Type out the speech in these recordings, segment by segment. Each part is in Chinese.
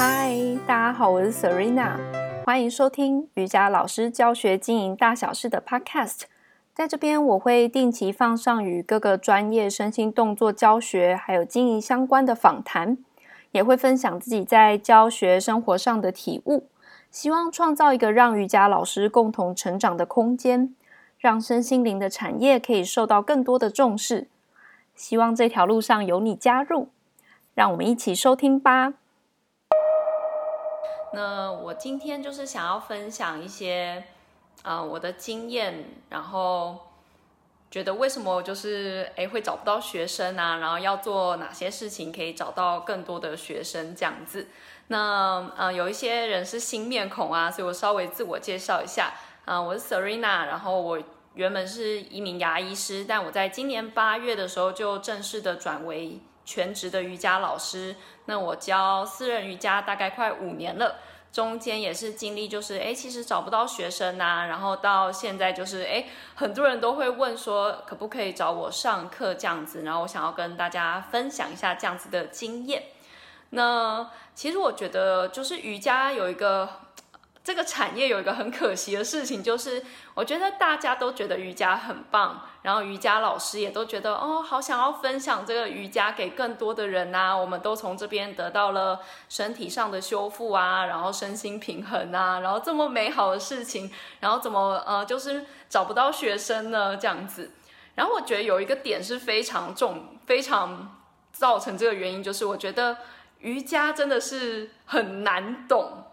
嗨，大家好，我是 Serena，欢迎收听瑜伽老师教学经营大小事的 Podcast。在这边，我会定期放上与各个专业身心动作教学还有经营相关的访谈，也会分享自己在教学生活上的体悟，希望创造一个让瑜伽老师共同成长的空间，让身心灵的产业可以受到更多的重视。希望这条路上有你加入，让我们一起收听吧。那我今天就是想要分享一些，呃，我的经验，然后觉得为什么就是诶会找不到学生啊，然后要做哪些事情可以找到更多的学生这样子。那呃有一些人是新面孔啊，所以我稍微自我介绍一下，啊、我是 Serena，然后我原本是一名牙医师，但我在今年八月的时候就正式的转为全职的瑜伽老师，那我教私人瑜伽大概快五年了，中间也是经历就是，哎，其实找不到学生呐、啊，然后到现在就是，哎，很多人都会问说，可不可以找我上课这样子，然后我想要跟大家分享一下这样子的经验。那其实我觉得就是瑜伽有一个。这个产业有一个很可惜的事情，就是我觉得大家都觉得瑜伽很棒，然后瑜伽老师也都觉得哦，好想要分享这个瑜伽给更多的人呐。我们都从这边得到了身体上的修复啊，然后身心平衡啊，然后这么美好的事情，然后怎么呃，就是找不到学生呢？这样子。然后我觉得有一个点是非常重，非常造成这个原因，就是我觉得瑜伽真的是很难懂。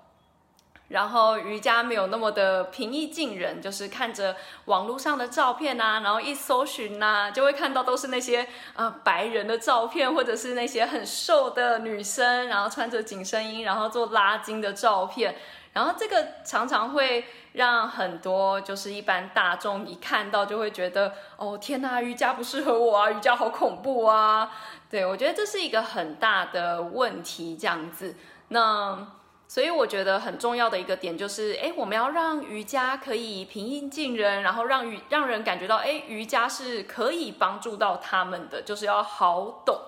然后瑜伽没有那么的平易近人，就是看着网络上的照片啊，然后一搜寻呐，就会看到都是那些呃白人的照片，或者是那些很瘦的女生，然后穿着紧身衣，然后做拉筋的照片。然后这个常常会让很多就是一般大众一看到就会觉得，哦天呐，瑜伽不适合我啊，瑜伽好恐怖啊。对，我觉得这是一个很大的问题，这样子。那。所以我觉得很重要的一个点就是，哎，我们要让瑜伽可以平易近人，然后让瑜让人感觉到，哎，瑜伽是可以帮助到他们的，就是要好懂。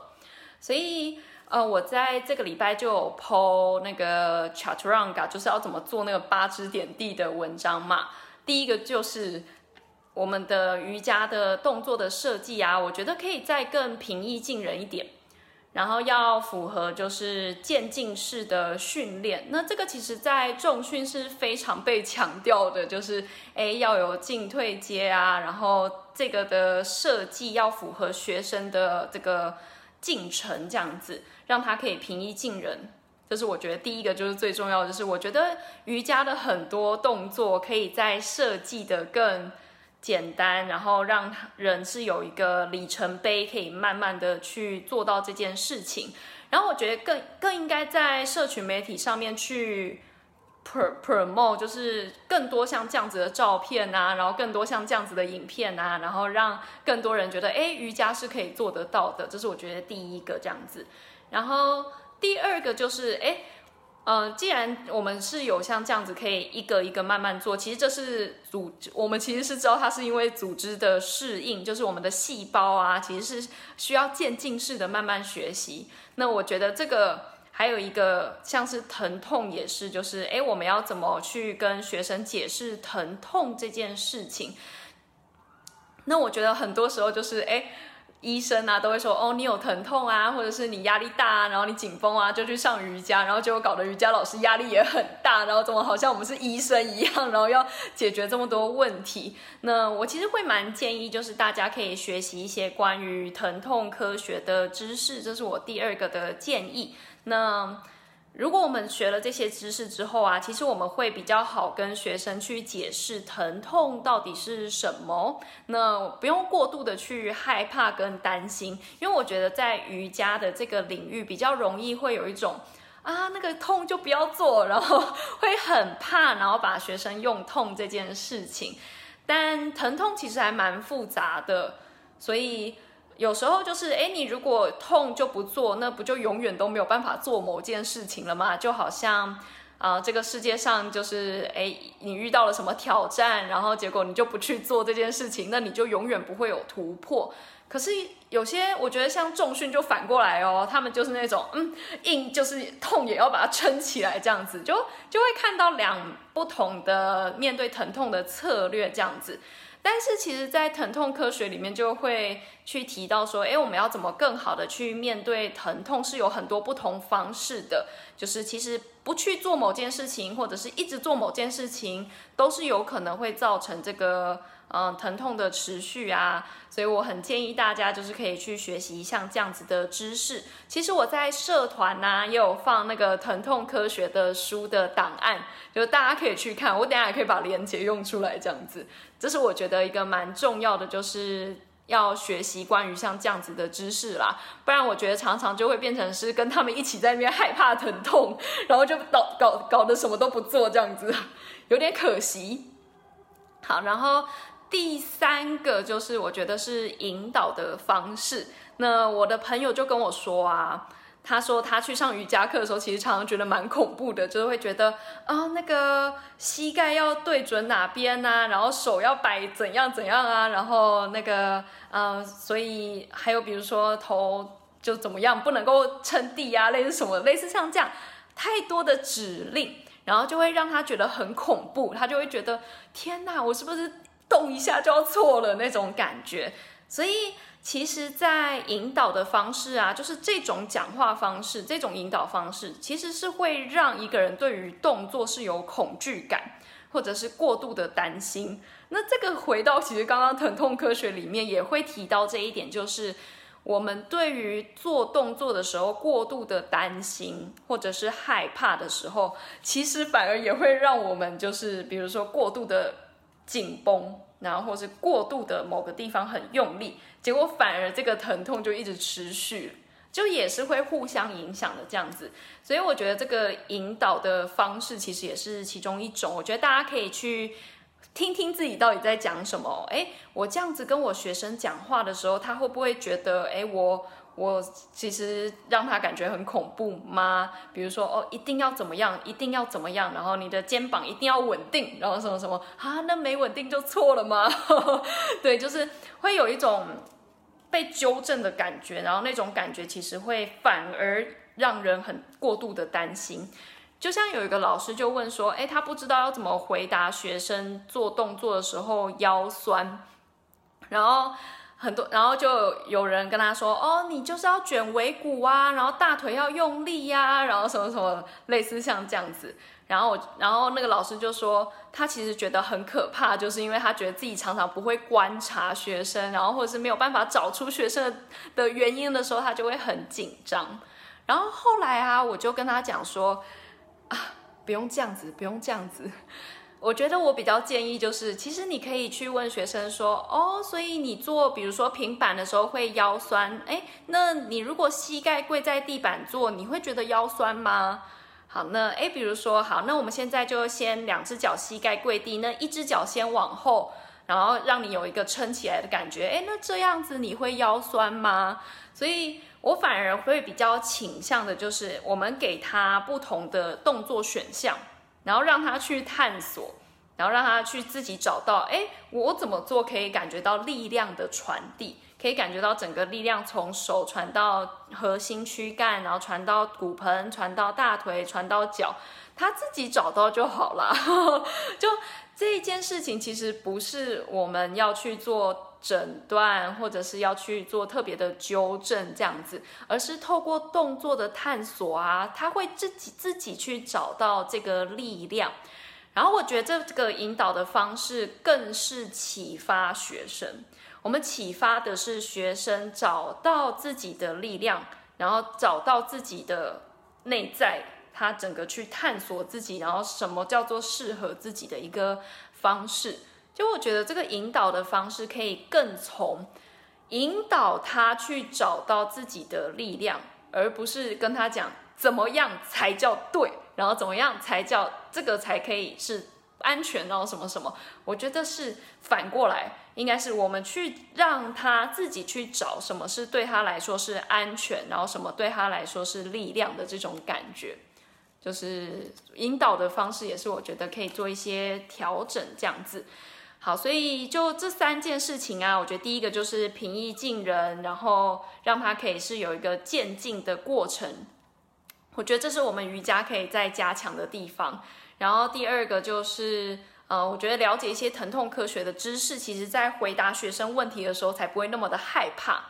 所以，呃，我在这个礼拜就有 po 那个 Chaturanga，就是要怎么做那个八支点地的文章嘛。第一个就是我们的瑜伽的动作的设计啊，我觉得可以再更平易近人一点。然后要符合就是渐进式的训练，那这个其实在重训是非常被强调的，就是诶要有进退阶啊，然后这个的设计要符合学生的这个进程，这样子让他可以平易近人。这是我觉得第一个就是最重要的，就是我觉得瑜伽的很多动作可以在设计的更。简单，然后让人是有一个里程碑，可以慢慢的去做到这件事情。然后我觉得更更应该在社群媒体上面去 promote，就是更多像这样子的照片啊，然后更多像这样子的影片啊，然后让更多人觉得，哎，瑜伽是可以做得到的。这是我觉得第一个这样子。然后第二个就是，哎。呃，既然我们是有像这样子可以一个一个慢慢做，其实这是组织，我们其实是知道它是因为组织的适应，就是我们的细胞啊，其实是需要渐进式的慢慢学习。那我觉得这个还有一个像是疼痛也是，就是诶，我们要怎么去跟学生解释疼痛这件事情？那我觉得很多时候就是诶。医生啊，都会说哦，你有疼痛啊，或者是你压力大啊，然后你紧绷啊，就去上瑜伽，然后结果搞得瑜伽老师压力也很大，然后怎么好像我们是医生一样，然后要解决这么多问题。那我其实会蛮建议，就是大家可以学习一些关于疼痛科学的知识，这是我第二个的建议。那。如果我们学了这些知识之后啊，其实我们会比较好跟学生去解释疼痛到底是什么。那不用过度的去害怕跟担心，因为我觉得在瑜伽的这个领域比较容易会有一种啊，那个痛就不要做，然后会很怕，然后把学生用痛这件事情。但疼痛其实还蛮复杂的，所以。有时候就是，哎，你如果痛就不做，那不就永远都没有办法做某件事情了吗？就好像，啊、这个世界上就是，哎，你遇到了什么挑战，然后结果你就不去做这件事情，那你就永远不会有突破。可是有些我觉得像重训就反过来哦，他们就是那种，嗯，硬就是痛也要把它撑起来这样子，就就会看到两不同的面对疼痛的策略这样子。但是其实，在疼痛科学里面就会去提到说，哎，我们要怎么更好的去面对疼痛，是有很多不同方式的。就是其实不去做某件事情，或者是一直做某件事情，都是有可能会造成这个。嗯，疼痛的持续啊，所以我很建议大家就是可以去学习像这样子的知识。其实我在社团呐也有放那个疼痛科学的书的档案，就大家可以去看。我等下也可以把链接用出来，这样子。这是我觉得一个蛮重要的，就是要学习关于像这样子的知识啦。不然我觉得常常就会变成是跟他们一起在那边害怕疼痛，然后就搞搞搞得什么都不做这样子，有点可惜。好，然后。第三个就是我觉得是引导的方式。那我的朋友就跟我说啊，他说他去上瑜伽课的时候，其实常常觉得蛮恐怖的，就是会觉得啊，那个膝盖要对准哪边啊，然后手要摆怎样怎样啊，然后那个嗯，所以还有比如说头就怎么样，不能够撑地啊，类似什么，类似像这样太多的指令，然后就会让他觉得很恐怖，他就会觉得天哪，我是不是？动一下就要错了那种感觉，所以其实，在引导的方式啊，就是这种讲话方式，这种引导方式，其实是会让一个人对于动作是有恐惧感，或者是过度的担心。那这个回到其实刚刚疼痛科学里面也会提到这一点，就是我们对于做动作的时候过度的担心或者是害怕的时候，其实反而也会让我们就是比如说过度的。紧绷，然后或是过度的某个地方很用力，结果反而这个疼痛就一直持续，就也是会互相影响的这样子。所以我觉得这个引导的方式其实也是其中一种。我觉得大家可以去听听自己到底在讲什么。诶，我这样子跟我学生讲话的时候，他会不会觉得，诶，我。我其实让他感觉很恐怖吗？比如说哦，一定要怎么样，一定要怎么样，然后你的肩膀一定要稳定，然后什么什么啊？那没稳定就错了吗？对，就是会有一种被纠正的感觉，然后那种感觉其实会反而让人很过度的担心。就像有一个老师就问说，哎，他不知道要怎么回答学生做动作的时候腰酸，然后。很多，然后就有人跟他说：“哦，你就是要卷尾骨啊，然后大腿要用力呀，然后什么什么，类似像这样子。”然后，然后那个老师就说，他其实觉得很可怕，就是因为他觉得自己常常不会观察学生，然后或者是没有办法找出学生的原因的时候，他就会很紧张。然后后来啊，我就跟他讲说：“啊，不用这样子，不用这样子。”我觉得我比较建议就是，其实你可以去问学生说，哦，所以你做比如说平板的时候会腰酸，诶，那你如果膝盖跪在地板做，你会觉得腰酸吗？好，那诶，比如说好，那我们现在就先两只脚膝盖跪地，那一只脚先往后，然后让你有一个撑起来的感觉，诶，那这样子你会腰酸吗？所以我反而会比较倾向的就是，我们给他不同的动作选项。然后让他去探索，然后让他去自己找到，哎，我怎么做可以感觉到力量的传递，可以感觉到整个力量从手传到核心躯干，然后传到骨盆，传到大腿，传到脚，他自己找到就好了。就这一件事情，其实不是我们要去做诊断，或者是要去做特别的纠正这样子，而是透过动作的探索啊，他会自己自己去找到这个力量。然后我觉得这个引导的方式更是启发学生。我们启发的是学生找到自己的力量，然后找到自己的内在。他整个去探索自己，然后什么叫做适合自己的一个方式？就我觉得这个引导的方式可以更从引导他去找到自己的力量，而不是跟他讲怎么样才叫对，然后怎么样才叫这个才可以是安全，然后什么什么。我觉得是反过来，应该是我们去让他自己去找什么是对他来说是安全，然后什么对他来说是力量的这种感觉。就是引导的方式也是我觉得可以做一些调整这样子。好，所以就这三件事情啊，我觉得第一个就是平易近人，然后让他可以是有一个渐进的过程。我觉得这是我们瑜伽可以再加强的地方。然后第二个就是，呃，我觉得了解一些疼痛科学的知识，其实在回答学生问题的时候才不会那么的害怕。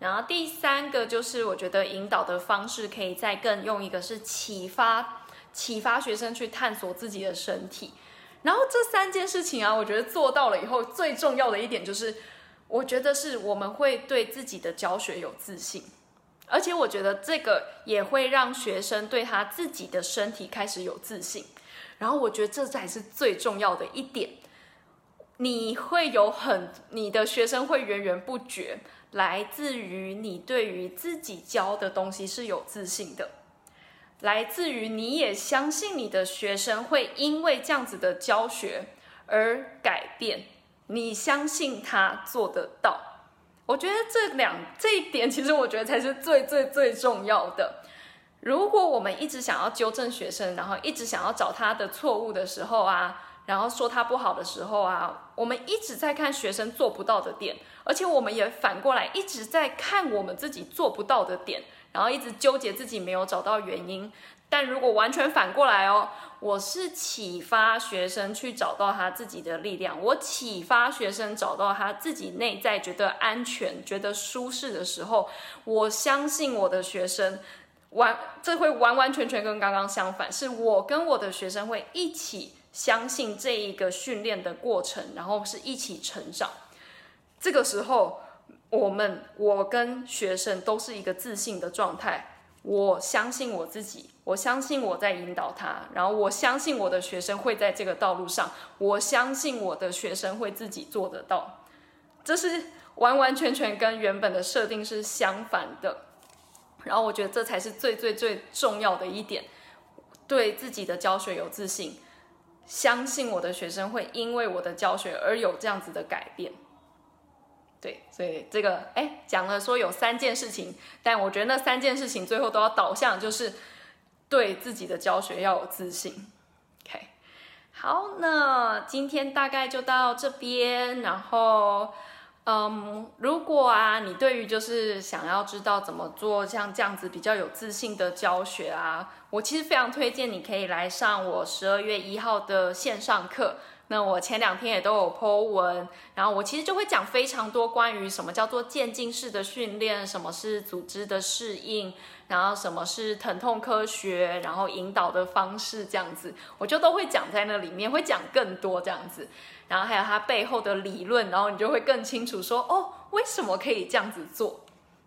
然后第三个就是，我觉得引导的方式可以再更用一个是启发，启发学生去探索自己的身体。然后这三件事情啊，我觉得做到了以后，最重要的一点就是，我觉得是我们会对自己的教学有自信，而且我觉得这个也会让学生对他自己的身体开始有自信。然后我觉得这才是最重要的一点，你会有很，你的学生会源源不绝，来自于你对于自己教的东西是有自信的。来自于你也相信你的学生会因为这样子的教学而改变，你相信他做得到。我觉得这两这一点，其实我觉得才是最最最重要的。如果我们一直想要纠正学生，然后一直想要找他的错误的时候啊，然后说他不好的时候啊，我们一直在看学生做不到的点，而且我们也反过来一直在看我们自己做不到的点。然后一直纠结自己没有找到原因，但如果完全反过来哦，我是启发学生去找到他自己的力量，我启发学生找到他自己内在觉得安全、觉得舒适的时候，我相信我的学生完，这会完完全全跟刚刚相反，是我跟我的学生会一起相信这一个训练的过程，然后是一起成长，这个时候。我们，我跟学生都是一个自信的状态。我相信我自己，我相信我在引导他，然后我相信我的学生会在这个道路上，我相信我的学生会自己做得到。这是完完全全跟原本的设定是相反的。然后我觉得这才是最最最重要的一点，对自己的教学有自信，相信我的学生会因为我的教学而有这样子的改变。对，所以这个哎，讲了说有三件事情，但我觉得那三件事情最后都要导向，就是对自己的教学要有自信。OK，好，那今天大概就到这边。然后，嗯，如果啊，你对于就是想要知道怎么做像这样子比较有自信的教学啊，我其实非常推荐你可以来上我十二月一号的线上课。那我前两天也都有 po 文，然后我其实就会讲非常多关于什么叫做渐进式的训练，什么是组织的适应，然后什么是疼痛科学，然后引导的方式这样子，我就都会讲在那里面，会讲更多这样子，然后还有它背后的理论，然后你就会更清楚说哦，为什么可以这样子做，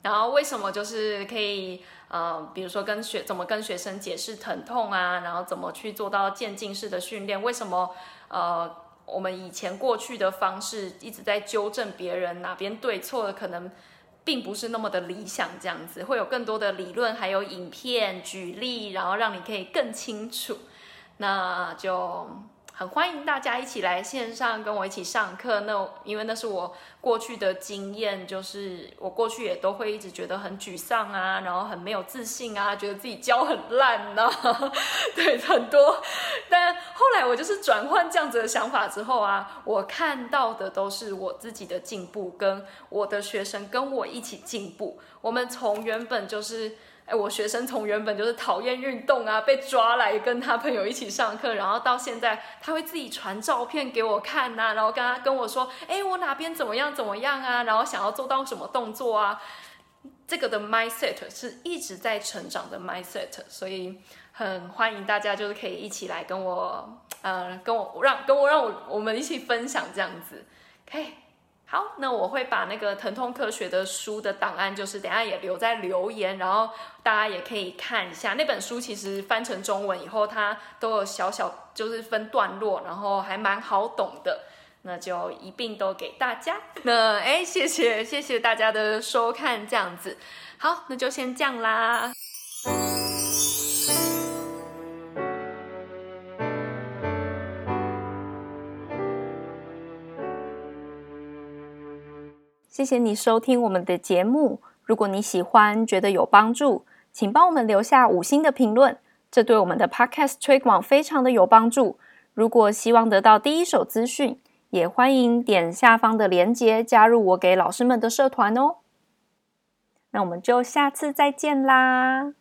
然后为什么就是可以。呃，比如说跟学怎么跟学生解释疼痛啊，然后怎么去做到渐进式的训练？为什么呃我们以前过去的方式一直在纠正别人哪边对错的，可能并不是那么的理想，这样子会有更多的理论，还有影片举例，然后让你可以更清楚。那就。很欢迎大家一起来线上跟我一起上课。那因为那是我过去的经验，就是我过去也都会一直觉得很沮丧啊，然后很没有自信啊，觉得自己教很烂呐、啊，对，很多。但后来我就是转换这样子的想法之后啊，我看到的都是我自己的进步，跟我的学生跟我一起进步。我们从原本就是。哎，我学生从原本就是讨厌运动啊，被抓来跟他朋友一起上课，然后到现在他会自己传照片给我看呐、然后跟他跟我说，哎，我哪边怎么样怎么样啊，然后想要做到什么动作啊，这个的 mindset 是一直在成长的 mindset，所以很欢迎大家就是可以一起来跟我，呃，跟我让跟我让我我们一起分享这样子可以。好，那我会把那个疼痛科学的书的档案，就是等下也留在留言，然后大家也可以看一下那本书。其实翻成中文以后，它都有小小就是分段落，然后还蛮好懂的。那就一并都给大家。那 哎，谢谢谢谢大家的收看，这样子。好，那就先这样啦。谢谢你收听我们的节目。如果你喜欢，觉得有帮助，请帮我们留下五星的评论，这对我们的 Podcast 推广非常的有帮助。如果希望得到第一手资讯，也欢迎点下方的链接加入我给老师们的社团哦。那我们就下次再见啦！